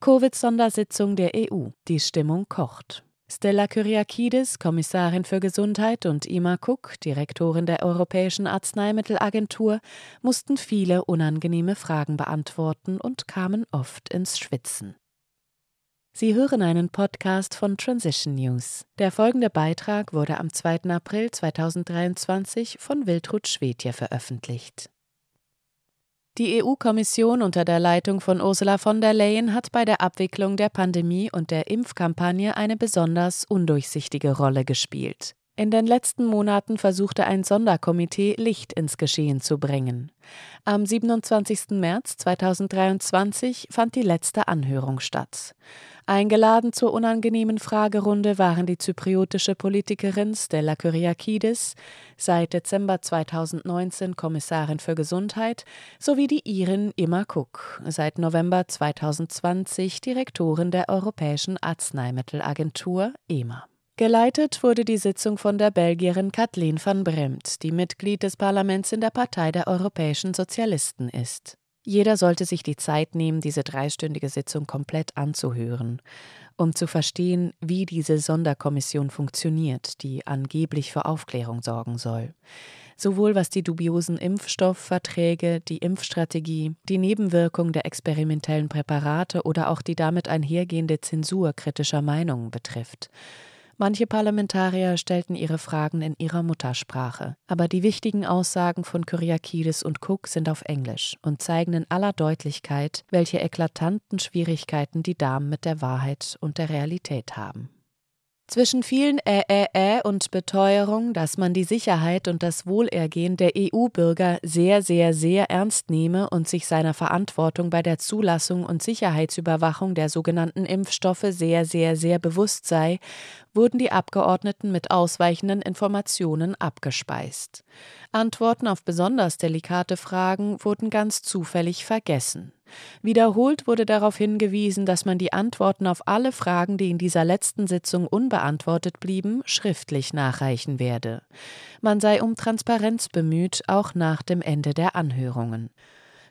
Covid-Sondersitzung der EU. Die Stimmung kocht. Stella Kyriakides, Kommissarin für Gesundheit, und Ima Cook, Direktorin der Europäischen Arzneimittelagentur, mussten viele unangenehme Fragen beantworten und kamen oft ins Schwitzen. Sie hören einen Podcast von Transition News. Der folgende Beitrag wurde am 2. April 2023 von Wiltrud Schwedje veröffentlicht. Die EU-Kommission unter der Leitung von Ursula von der Leyen hat bei der Abwicklung der Pandemie und der Impfkampagne eine besonders undurchsichtige Rolle gespielt. In den letzten Monaten versuchte ein Sonderkomitee Licht ins Geschehen zu bringen. Am 27. März 2023 fand die letzte Anhörung statt. Eingeladen zur unangenehmen Fragerunde waren die zypriotische Politikerin Stella Kyriakides, seit Dezember 2019 Kommissarin für Gesundheit, sowie die Iren Imma Cook, seit November 2020 Direktorin der Europäischen Arzneimittelagentur EMA. Geleitet wurde die Sitzung von der Belgierin Kathleen van Bremt, die Mitglied des Parlaments in der Partei der Europäischen Sozialisten ist. Jeder sollte sich die Zeit nehmen, diese dreistündige Sitzung komplett anzuhören, um zu verstehen, wie diese Sonderkommission funktioniert, die angeblich für Aufklärung sorgen soll. Sowohl was die dubiosen Impfstoffverträge, die Impfstrategie, die Nebenwirkung der experimentellen Präparate oder auch die damit einhergehende Zensur kritischer Meinungen betrifft. Manche Parlamentarier stellten ihre Fragen in ihrer Muttersprache, aber die wichtigen Aussagen von Kyriakides und Cook sind auf Englisch und zeigen in aller Deutlichkeit, welche eklatanten Schwierigkeiten die Damen mit der Wahrheit und der Realität haben. Zwischen vielen Äh, Äh, Äh und Beteuerung, dass man die Sicherheit und das Wohlergehen der EU-Bürger sehr, sehr, sehr ernst nehme und sich seiner Verantwortung bei der Zulassung und Sicherheitsüberwachung der sogenannten Impfstoffe sehr, sehr, sehr bewusst sei, wurden die Abgeordneten mit ausweichenden Informationen abgespeist. Antworten auf besonders delikate Fragen wurden ganz zufällig vergessen. Wiederholt wurde darauf hingewiesen, dass man die Antworten auf alle Fragen, die in dieser letzten Sitzung unbeantwortet blieben, schriftlich nachreichen werde. Man sei um Transparenz bemüht, auch nach dem Ende der Anhörungen.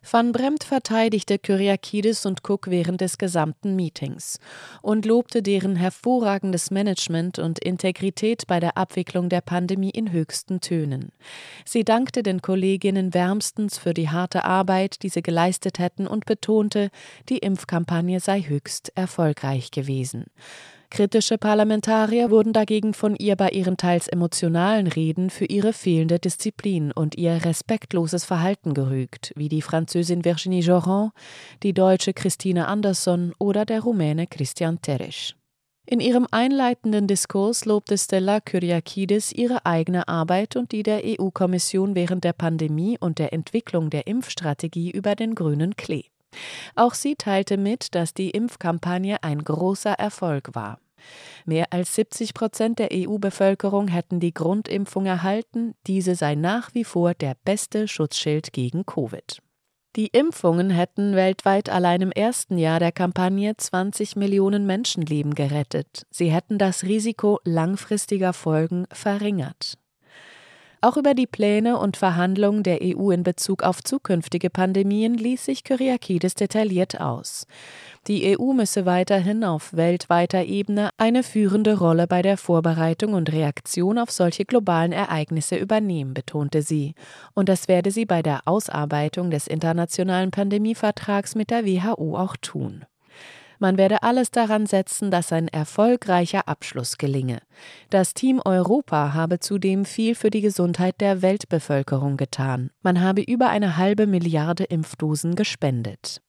Van Bremt verteidigte Kyriakides und Cook während des gesamten Meetings und lobte deren hervorragendes Management und Integrität bei der Abwicklung der Pandemie in höchsten Tönen. Sie dankte den Kolleginnen wärmstens für die harte Arbeit, die sie geleistet hätten und betonte, die Impfkampagne sei höchst erfolgreich gewesen. Kritische Parlamentarier wurden dagegen von ihr bei ihren teils emotionalen Reden für ihre fehlende Disziplin und ihr respektloses Verhalten gerügt, wie die Französin Virginie Joran, die deutsche Christine Andersson oder der Rumäne Christian Teresch. In ihrem einleitenden Diskurs lobte Stella Kyriakides ihre eigene Arbeit und die der EU-Kommission während der Pandemie und der Entwicklung der Impfstrategie über den grünen Klee. Auch sie teilte mit, dass die Impfkampagne ein großer Erfolg war. Mehr als 70 Prozent der EU-Bevölkerung hätten die Grundimpfung erhalten, diese sei nach wie vor der beste Schutzschild gegen Covid. Die Impfungen hätten weltweit allein im ersten Jahr der Kampagne 20 Millionen Menschenleben gerettet. Sie hätten das Risiko langfristiger Folgen verringert. Auch über die Pläne und Verhandlungen der EU in Bezug auf zukünftige Pandemien ließ sich Kyriakides detailliert aus. Die EU müsse weiterhin auf weltweiter Ebene eine führende Rolle bei der Vorbereitung und Reaktion auf solche globalen Ereignisse übernehmen, betonte sie, und das werde sie bei der Ausarbeitung des internationalen Pandemievertrags mit der WHO auch tun. Man werde alles daran setzen, dass ein erfolgreicher Abschluss gelinge. Das Team Europa habe zudem viel für die Gesundheit der Weltbevölkerung getan. Man habe über eine halbe Milliarde Impfdosen gespendet.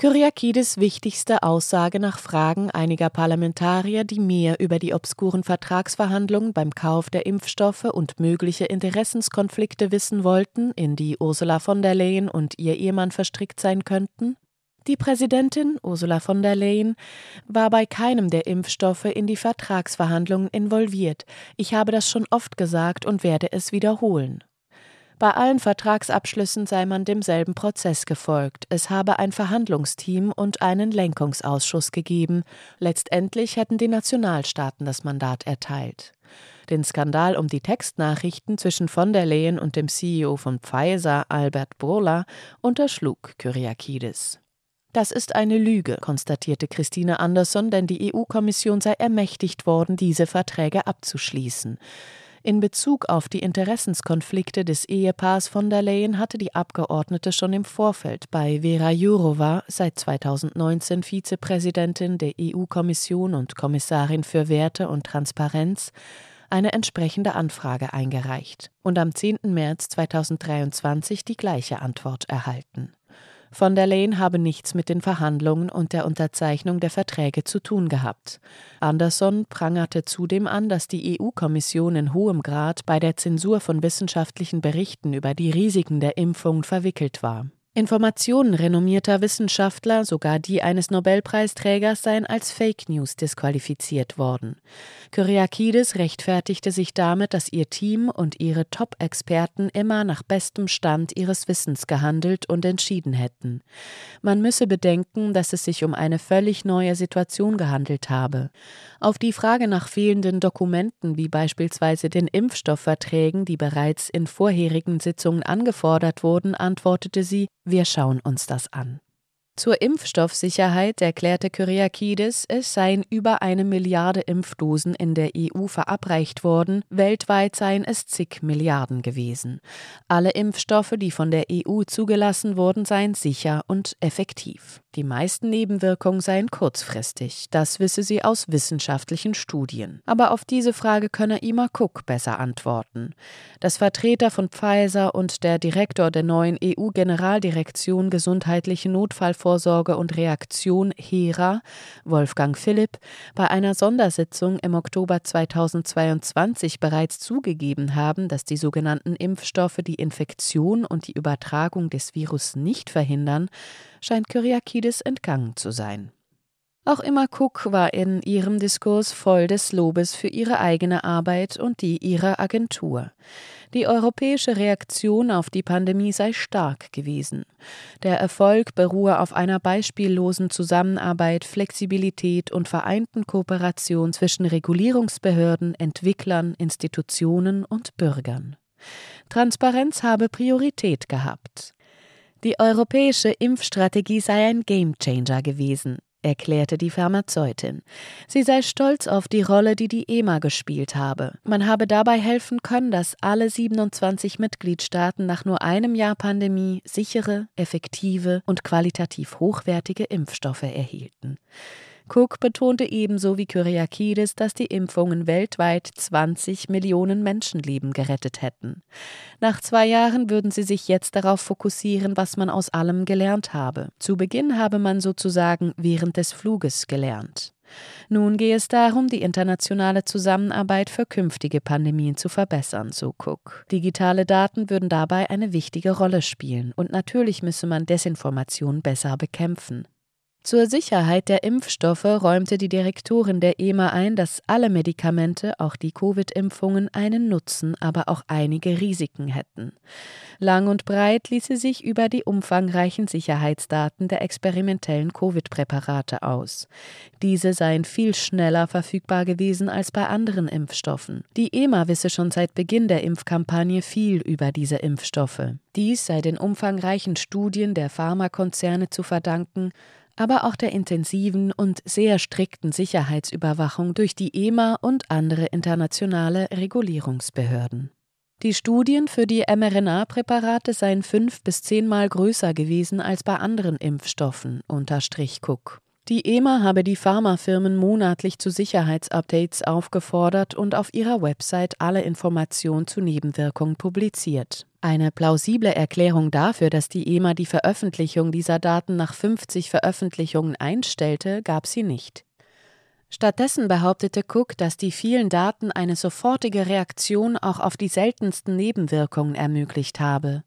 Kyriakides wichtigste Aussage nach Fragen einiger Parlamentarier, die mehr über die obskuren Vertragsverhandlungen beim Kauf der Impfstoffe und mögliche Interessenskonflikte wissen wollten, in die Ursula von der Leyen und ihr Ehemann verstrickt sein könnten, die Präsidentin Ursula von der Leyen war bei keinem der Impfstoffe in die Vertragsverhandlungen involviert. Ich habe das schon oft gesagt und werde es wiederholen. Bei allen Vertragsabschlüssen sei man demselben Prozess gefolgt. Es habe ein Verhandlungsteam und einen Lenkungsausschuss gegeben. Letztendlich hätten die Nationalstaaten das Mandat erteilt. Den Skandal um die Textnachrichten zwischen von der Leyen und dem CEO von Pfizer, Albert Bourla, unterschlug Kyriakides. Das ist eine Lüge, konstatierte Christine Andersson, denn die EU-Kommission sei ermächtigt worden, diese Verträge abzuschließen. In Bezug auf die Interessenskonflikte des Ehepaars von der Leyen hatte die Abgeordnete schon im Vorfeld bei Vera Jourova, seit 2019 Vizepräsidentin der EU-Kommission und Kommissarin für Werte und Transparenz, eine entsprechende Anfrage eingereicht und am 10. März 2023 die gleiche Antwort erhalten. Von der Leyen habe nichts mit den Verhandlungen und der Unterzeichnung der Verträge zu tun gehabt. Andersson prangerte zudem an, dass die EU-Kommission in hohem Grad bei der Zensur von wissenschaftlichen Berichten über die Risiken der Impfung verwickelt war. Informationen renommierter Wissenschaftler, sogar die eines Nobelpreisträgers, seien als Fake News disqualifiziert worden. Kyriakides rechtfertigte sich damit, dass ihr Team und ihre Top-Experten immer nach bestem Stand ihres Wissens gehandelt und entschieden hätten. Man müsse bedenken, dass es sich um eine völlig neue Situation gehandelt habe. Auf die Frage nach fehlenden Dokumenten, wie beispielsweise den Impfstoffverträgen, die bereits in vorherigen Sitzungen angefordert wurden, antwortete sie, wir schauen uns das an. Zur Impfstoffsicherheit erklärte Kyriakides, es seien über eine Milliarde Impfdosen in der EU verabreicht worden, weltweit seien es zig Milliarden gewesen. Alle Impfstoffe, die von der EU zugelassen wurden, seien sicher und effektiv. Die meisten Nebenwirkungen seien kurzfristig, das wisse sie aus wissenschaftlichen Studien. Aber auf diese Frage könne Ima Cook besser antworten. Das Vertreter von Pfizer und der Direktor der neuen EU-Generaldirektion Gesundheitliche Notfallvorsorge und Reaktion HERA, Wolfgang Philipp, bei einer Sondersitzung im Oktober 2022 bereits zugegeben haben, dass die sogenannten Impfstoffe die Infektion und die Übertragung des Virus nicht verhindern, scheint Kyriakides entgangen zu sein. Auch Emma Cook war in ihrem Diskurs voll des Lobes für ihre eigene Arbeit und die ihrer Agentur. Die europäische Reaktion auf die Pandemie sei stark gewesen. Der Erfolg beruhe auf einer beispiellosen Zusammenarbeit, Flexibilität und vereinten Kooperation zwischen Regulierungsbehörden, Entwicklern, Institutionen und Bürgern. Transparenz habe Priorität gehabt. Die europäische Impfstrategie sei ein Gamechanger gewesen, erklärte die Pharmazeutin. Sie sei stolz auf die Rolle, die die EMA gespielt habe. Man habe dabei helfen können, dass alle 27 Mitgliedstaaten nach nur einem Jahr Pandemie sichere, effektive und qualitativ hochwertige Impfstoffe erhielten. Cook betonte ebenso wie Kyriakides, dass die Impfungen weltweit 20 Millionen Menschenleben gerettet hätten. Nach zwei Jahren würden sie sich jetzt darauf fokussieren, was man aus allem gelernt habe. Zu Beginn habe man sozusagen während des Fluges gelernt. Nun gehe es darum, die internationale Zusammenarbeit für künftige Pandemien zu verbessern, so Cook. Digitale Daten würden dabei eine wichtige Rolle spielen und natürlich müsse man Desinformation besser bekämpfen. Zur Sicherheit der Impfstoffe räumte die Direktorin der EMA ein, dass alle Medikamente, auch die Covid-Impfungen, einen Nutzen, aber auch einige Risiken hätten. Lang und breit ließ sie sich über die umfangreichen Sicherheitsdaten der experimentellen Covid-Präparate aus. Diese seien viel schneller verfügbar gewesen als bei anderen Impfstoffen. Die EMA wisse schon seit Beginn der Impfkampagne viel über diese Impfstoffe. Dies sei den umfangreichen Studien der Pharmakonzerne zu verdanken, aber auch der intensiven und sehr strikten Sicherheitsüberwachung durch die EMA und andere internationale Regulierungsbehörden. Die Studien für die mRNA-Präparate seien fünf bis zehnmal größer gewesen als bei anderen Impfstoffen, unterstrich Cook. Die EMA habe die Pharmafirmen monatlich zu Sicherheitsupdates aufgefordert und auf ihrer Website alle Informationen zu Nebenwirkungen publiziert. Eine plausible Erklärung dafür, dass die EMA die Veröffentlichung dieser Daten nach 50 Veröffentlichungen einstellte, gab sie nicht. Stattdessen behauptete Cook, dass die vielen Daten eine sofortige Reaktion auch auf die seltensten Nebenwirkungen ermöglicht habe.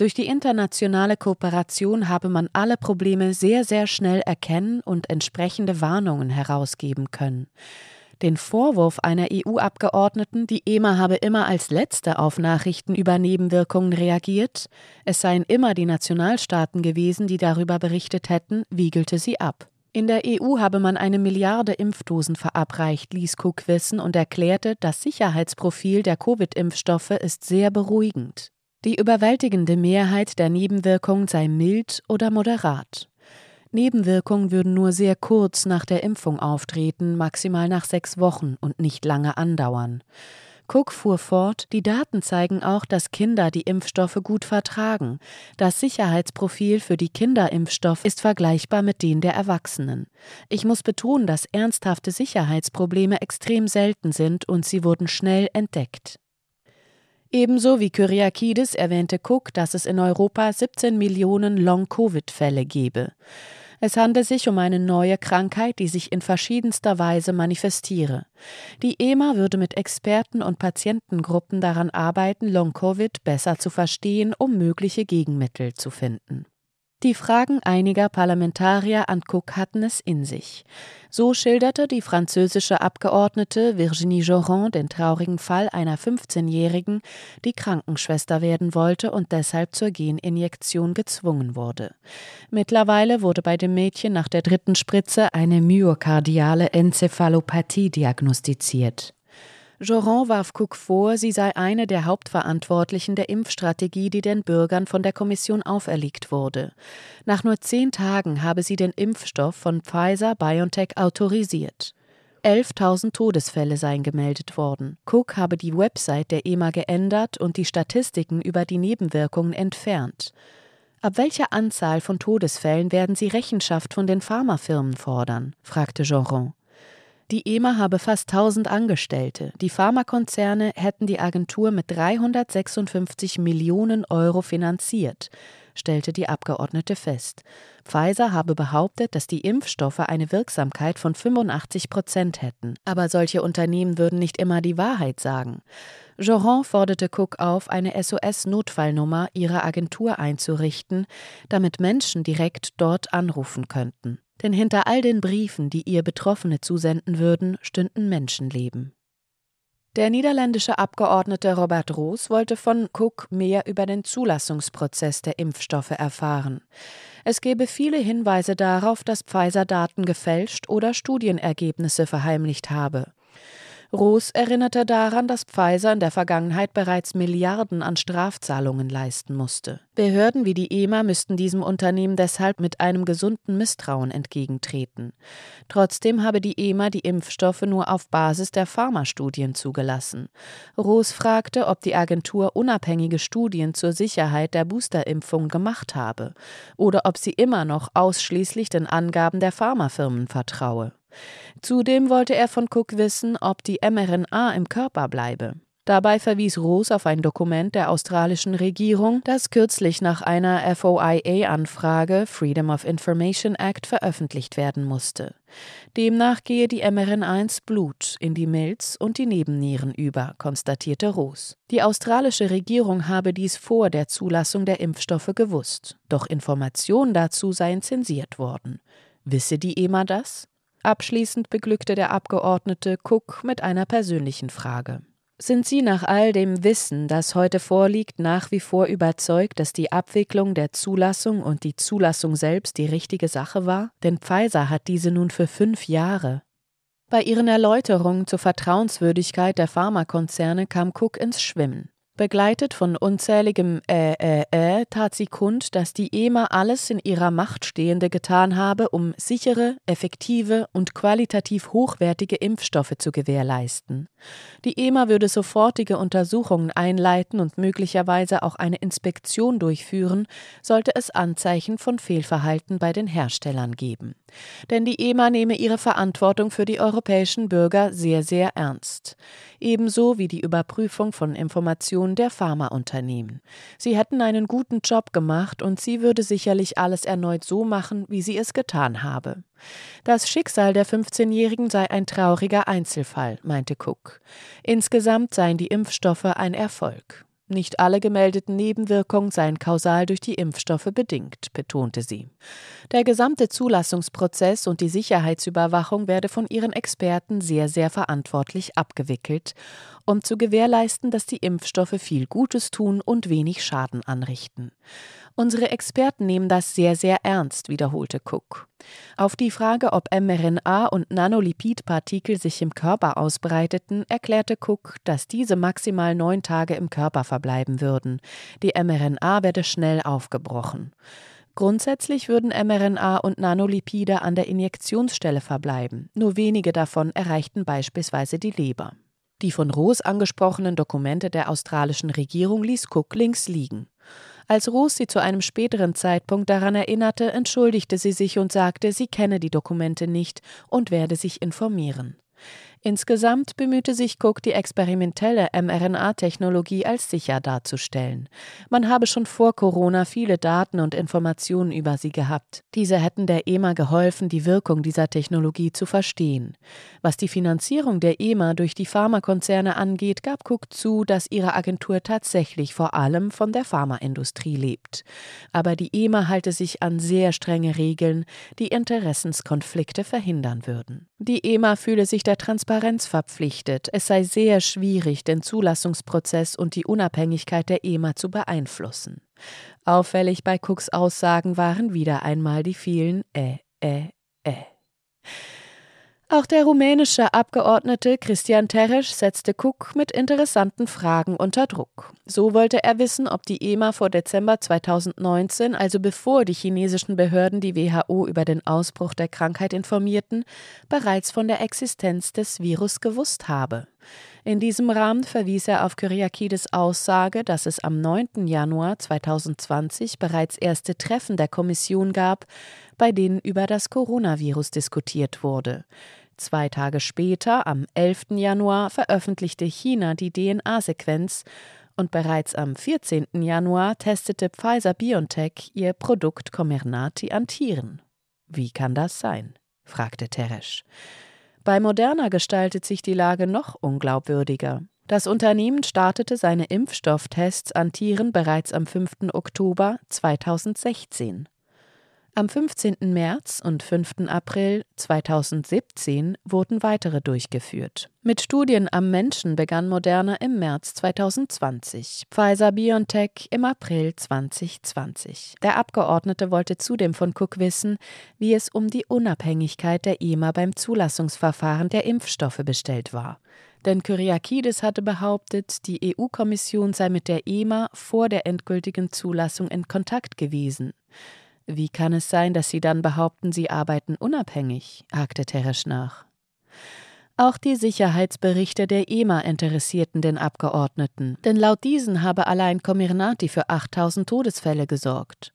Durch die internationale Kooperation habe man alle Probleme sehr, sehr schnell erkennen und entsprechende Warnungen herausgeben können. Den Vorwurf einer EU-Abgeordneten, die EMA habe immer als Letzte auf Nachrichten über Nebenwirkungen reagiert, es seien immer die Nationalstaaten gewesen, die darüber berichtet hätten, wiegelte sie ab. In der EU habe man eine Milliarde Impfdosen verabreicht, ließ Cook wissen und erklärte, das Sicherheitsprofil der Covid-Impfstoffe ist sehr beruhigend. Die überwältigende Mehrheit der Nebenwirkungen sei mild oder moderat. Nebenwirkungen würden nur sehr kurz nach der Impfung auftreten, maximal nach sechs Wochen und nicht lange andauern. Cook fuhr fort, die Daten zeigen auch, dass Kinder die Impfstoffe gut vertragen. Das Sicherheitsprofil für die Kinderimpfstoff ist vergleichbar mit dem der Erwachsenen. Ich muss betonen, dass ernsthafte Sicherheitsprobleme extrem selten sind und sie wurden schnell entdeckt. Ebenso wie Kyriakides erwähnte Cook, dass es in Europa 17 Millionen Long-Covid-Fälle gebe. Es handelt sich um eine neue Krankheit, die sich in verschiedenster Weise manifestiere. Die EMA würde mit Experten und Patientengruppen daran arbeiten, Long-Covid besser zu verstehen, um mögliche Gegenmittel zu finden. Die Fragen einiger Parlamentarier an Cook hatten es in sich. So schilderte die französische Abgeordnete Virginie Joron den traurigen Fall einer 15-Jährigen, die Krankenschwester werden wollte und deshalb zur Geninjektion gezwungen wurde. Mittlerweile wurde bei dem Mädchen nach der dritten Spritze eine myokardiale Enzephalopathie diagnostiziert. Joran warf Cook vor, sie sei eine der Hauptverantwortlichen der Impfstrategie, die den Bürgern von der Kommission auferlegt wurde. Nach nur zehn Tagen habe sie den Impfstoff von Pfizer BioNTech autorisiert. 11.000 Todesfälle seien gemeldet worden. Cook habe die Website der EMA geändert und die Statistiken über die Nebenwirkungen entfernt. Ab welcher Anzahl von Todesfällen werden Sie Rechenschaft von den Pharmafirmen fordern? fragte Joron. Die EMA habe fast 1000 Angestellte. Die Pharmakonzerne hätten die Agentur mit 356 Millionen Euro finanziert, stellte die Abgeordnete fest. Pfizer habe behauptet, dass die Impfstoffe eine Wirksamkeit von 85 Prozent hätten. Aber solche Unternehmen würden nicht immer die Wahrheit sagen. Joran forderte Cook auf, eine SOS-Notfallnummer ihrer Agentur einzurichten, damit Menschen direkt dort anrufen könnten denn hinter all den Briefen, die ihr Betroffene zusenden würden, stünden Menschenleben. Der niederländische Abgeordnete Robert Roos wollte von Cook mehr über den Zulassungsprozess der Impfstoffe erfahren. Es gebe viele Hinweise darauf, dass Pfizer Daten gefälscht oder Studienergebnisse verheimlicht habe. Roos erinnerte daran, dass Pfizer in der Vergangenheit bereits Milliarden an Strafzahlungen leisten musste. Behörden wie die EMA müssten diesem Unternehmen deshalb mit einem gesunden Misstrauen entgegentreten. Trotzdem habe die EMA die Impfstoffe nur auf Basis der Pharmastudien zugelassen. Roos fragte, ob die Agentur unabhängige Studien zur Sicherheit der Boosterimpfung gemacht habe oder ob sie immer noch ausschließlich den Angaben der Pharmafirmen vertraue. Zudem wollte er von Cook wissen, ob die mRNA im Körper bleibe. Dabei verwies Roos auf ein Dokument der australischen Regierung, das kürzlich nach einer FOIA-Anfrage Freedom of Information Act veröffentlicht werden musste. Demnach gehe die mRNA ins Blut, in die Milz und die Nebennieren über, konstatierte Roos. Die australische Regierung habe dies vor der Zulassung der Impfstoffe gewusst, doch Informationen dazu seien zensiert worden. Wisse die EMA das? Abschließend beglückte der Abgeordnete Cook mit einer persönlichen Frage. Sind Sie nach all dem Wissen, das heute vorliegt, nach wie vor überzeugt, dass die Abwicklung der Zulassung und die Zulassung selbst die richtige Sache war? Denn Pfizer hat diese nun für fünf Jahre. Bei ihren Erläuterungen zur Vertrauenswürdigkeit der Pharmakonzerne kam Cook ins Schwimmen. Begleitet von unzähligem Äh, äh, äh tat sie kund, dass die EMA alles in ihrer Macht Stehende getan habe, um sichere, effektive und qualitativ hochwertige Impfstoffe zu gewährleisten. Die EMA würde sofortige Untersuchungen einleiten und möglicherweise auch eine Inspektion durchführen, sollte es Anzeichen von Fehlverhalten bei den Herstellern geben. Denn die EMA nehme ihre Verantwortung für die europäischen Bürger sehr, sehr ernst. Ebenso wie die Überprüfung von Informationen Position der Pharmaunternehmen. Sie hätten einen guten Job gemacht und sie würde sicherlich alles erneut so machen, wie sie es getan habe. Das Schicksal der 15-Jährigen sei ein trauriger Einzelfall, meinte Cook. Insgesamt seien die Impfstoffe ein Erfolg. Nicht alle gemeldeten Nebenwirkungen seien kausal durch die Impfstoffe bedingt, betonte sie. Der gesamte Zulassungsprozess und die Sicherheitsüberwachung werde von ihren Experten sehr, sehr verantwortlich abgewickelt, um zu gewährleisten, dass die Impfstoffe viel Gutes tun und wenig Schaden anrichten. Unsere Experten nehmen das sehr, sehr ernst, wiederholte Cook. Auf die Frage, ob mRNA und Nanolipidpartikel sich im Körper ausbreiteten, erklärte Cook, dass diese maximal neun Tage im Körper verbleiben würden. Die mRNA werde schnell aufgebrochen. Grundsätzlich würden mRNA und Nanolipide an der Injektionsstelle verbleiben. Nur wenige davon erreichten beispielsweise die Leber. Die von Roos angesprochenen Dokumente der australischen Regierung ließ Cook links liegen. Als Roos sie zu einem späteren Zeitpunkt daran erinnerte, entschuldigte sie sich und sagte, sie kenne die Dokumente nicht und werde sich informieren. Insgesamt bemühte sich Cook, die experimentelle mRNA-Technologie als sicher darzustellen. Man habe schon vor Corona viele Daten und Informationen über sie gehabt. Diese hätten der EMA geholfen, die Wirkung dieser Technologie zu verstehen. Was die Finanzierung der EMA durch die Pharmakonzerne angeht, gab Cook zu, dass ihre Agentur tatsächlich vor allem von der Pharmaindustrie lebt. Aber die EMA halte sich an sehr strenge Regeln, die Interessenskonflikte verhindern würden. Die EMA fühle sich der Transparenz verpflichtet. Es sei sehr schwierig, den Zulassungsprozess und die Unabhängigkeit der EMA zu beeinflussen. Auffällig bei Cooks Aussagen waren wieder einmal die vielen Äh, äh, äh. Auch der rumänische Abgeordnete Christian Teresch setzte Cook mit interessanten Fragen unter Druck. So wollte er wissen, ob die EMA vor Dezember 2019, also bevor die chinesischen Behörden die WHO über den Ausbruch der Krankheit informierten, bereits von der Existenz des Virus gewusst habe. In diesem Rahmen verwies er auf Kyriakides Aussage, dass es am 9. Januar 2020 bereits erste Treffen der Kommission gab, bei denen über das Coronavirus diskutiert wurde. Zwei Tage später, am 11. Januar, veröffentlichte China die DNA-Sequenz und bereits am 14. Januar testete Pfizer BioNTech ihr Produkt Comirnaty an Tieren. Wie kann das sein? fragte Teresch. Bei Moderna gestaltet sich die Lage noch unglaubwürdiger. Das Unternehmen startete seine Impfstofftests an Tieren bereits am 5. Oktober 2016. Am 15. März und 5. April 2017 wurden weitere durchgeführt. Mit Studien am Menschen begann Moderna im März 2020, Pfizer BioNTech im April 2020. Der Abgeordnete wollte zudem von Cook wissen, wie es um die Unabhängigkeit der EMA beim Zulassungsverfahren der Impfstoffe bestellt war. Denn Kyriakides hatte behauptet, die EU-Kommission sei mit der EMA vor der endgültigen Zulassung in Kontakt gewesen. Wie kann es sein, dass Sie dann behaupten, Sie arbeiten unabhängig? hakte Teresch nach. Auch die Sicherheitsberichte der EMA interessierten den Abgeordneten, denn laut diesen habe allein Comirnaty für 8000 Todesfälle gesorgt.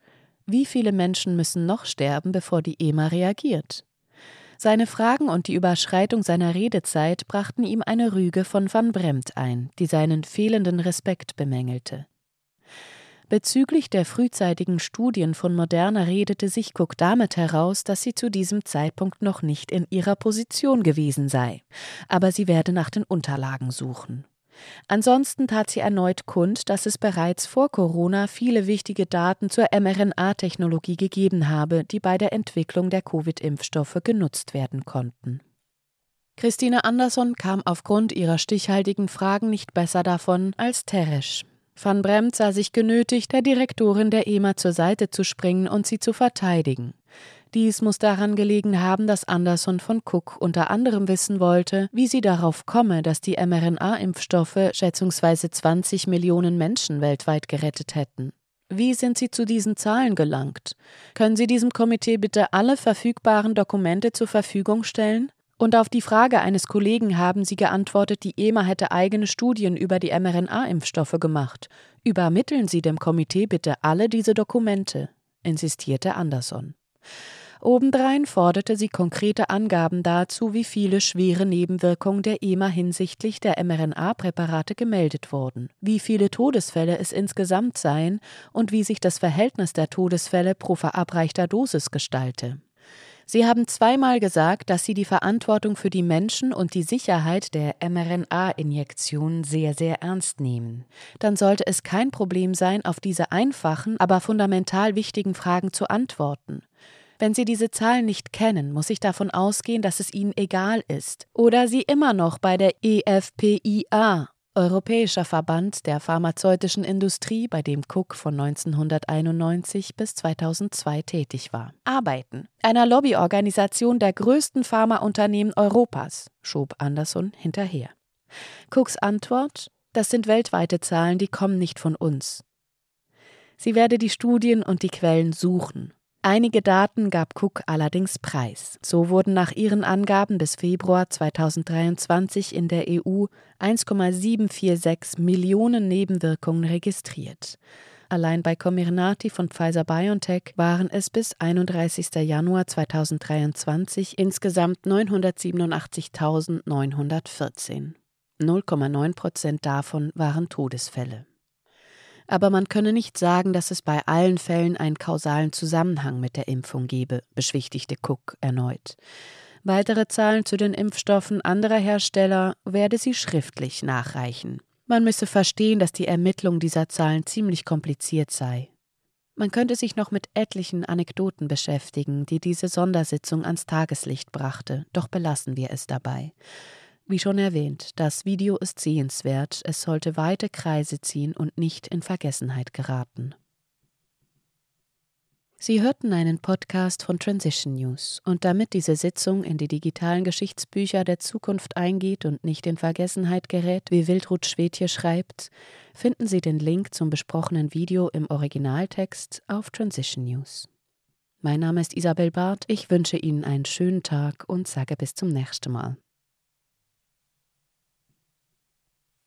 Wie viele Menschen müssen noch sterben, bevor die EMA reagiert? Seine Fragen und die Überschreitung seiner Redezeit brachten ihm eine Rüge von Van Bremt ein, die seinen fehlenden Respekt bemängelte. Bezüglich der frühzeitigen Studien von Moderna redete sich Cook damit heraus, dass sie zu diesem Zeitpunkt noch nicht in ihrer Position gewesen sei, aber sie werde nach den Unterlagen suchen. Ansonsten tat sie erneut kund, dass es bereits vor Corona viele wichtige Daten zur mRNA-Technologie gegeben habe, die bei der Entwicklung der Covid-Impfstoffe genutzt werden konnten. Christine Andersson kam aufgrund ihrer stichhaltigen Fragen nicht besser davon als Teresch. Van Bremt sah sich genötigt, der Direktorin der EMA zur Seite zu springen und sie zu verteidigen. Dies muss daran gelegen haben, dass Anderson von Cook unter anderem wissen wollte, wie sie darauf komme, dass die mRNA-Impfstoffe schätzungsweise 20 Millionen Menschen weltweit gerettet hätten. Wie sind Sie zu diesen Zahlen gelangt? Können Sie diesem Komitee bitte alle verfügbaren Dokumente zur Verfügung stellen? Und auf die Frage eines Kollegen haben sie geantwortet, die EMA hätte eigene Studien über die mRNA-Impfstoffe gemacht. Übermitteln Sie dem Komitee bitte alle diese Dokumente, insistierte Anderson. Obendrein forderte sie konkrete Angaben dazu, wie viele schwere Nebenwirkungen der EMA hinsichtlich der mRNA-Präparate gemeldet wurden, wie viele Todesfälle es insgesamt seien und wie sich das Verhältnis der Todesfälle pro verabreichter Dosis gestalte. Sie haben zweimal gesagt, dass Sie die Verantwortung für die Menschen und die Sicherheit der mRNA-Injektion sehr, sehr ernst nehmen. Dann sollte es kein Problem sein, auf diese einfachen, aber fundamental wichtigen Fragen zu antworten. Wenn Sie diese Zahlen nicht kennen, muss ich davon ausgehen, dass es Ihnen egal ist oder Sie immer noch bei der EFPIA Europäischer Verband der pharmazeutischen Industrie, bei dem Cook von 1991 bis 2002 tätig war. Arbeiten. Einer Lobbyorganisation der größten Pharmaunternehmen Europas, schob Anderson hinterher. Cooks Antwort: Das sind weltweite Zahlen, die kommen nicht von uns. Sie werde die Studien und die Quellen suchen. Einige Daten gab Cook allerdings preis. So wurden nach ihren Angaben bis Februar 2023 in der EU 1,746 Millionen Nebenwirkungen registriert. Allein bei Comirnaty von Pfizer BioNTech waren es bis 31. Januar 2023 insgesamt 987.914. 0,9 Prozent davon waren Todesfälle. Aber man könne nicht sagen, dass es bei allen Fällen einen kausalen Zusammenhang mit der Impfung gebe, beschwichtigte Cook erneut. Weitere Zahlen zu den Impfstoffen anderer Hersteller werde sie schriftlich nachreichen. Man müsse verstehen, dass die Ermittlung dieser Zahlen ziemlich kompliziert sei. Man könnte sich noch mit etlichen Anekdoten beschäftigen, die diese Sondersitzung ans Tageslicht brachte, doch belassen wir es dabei. Wie schon erwähnt, das Video ist sehenswert, es sollte weite Kreise ziehen und nicht in Vergessenheit geraten. Sie hörten einen Podcast von Transition News und damit diese Sitzung in die digitalen Geschichtsbücher der Zukunft eingeht und nicht in Vergessenheit gerät, wie Wildrut Schwedje schreibt, finden Sie den Link zum besprochenen Video im Originaltext auf Transition News. Mein Name ist Isabel Barth, ich wünsche Ihnen einen schönen Tag und sage bis zum nächsten Mal.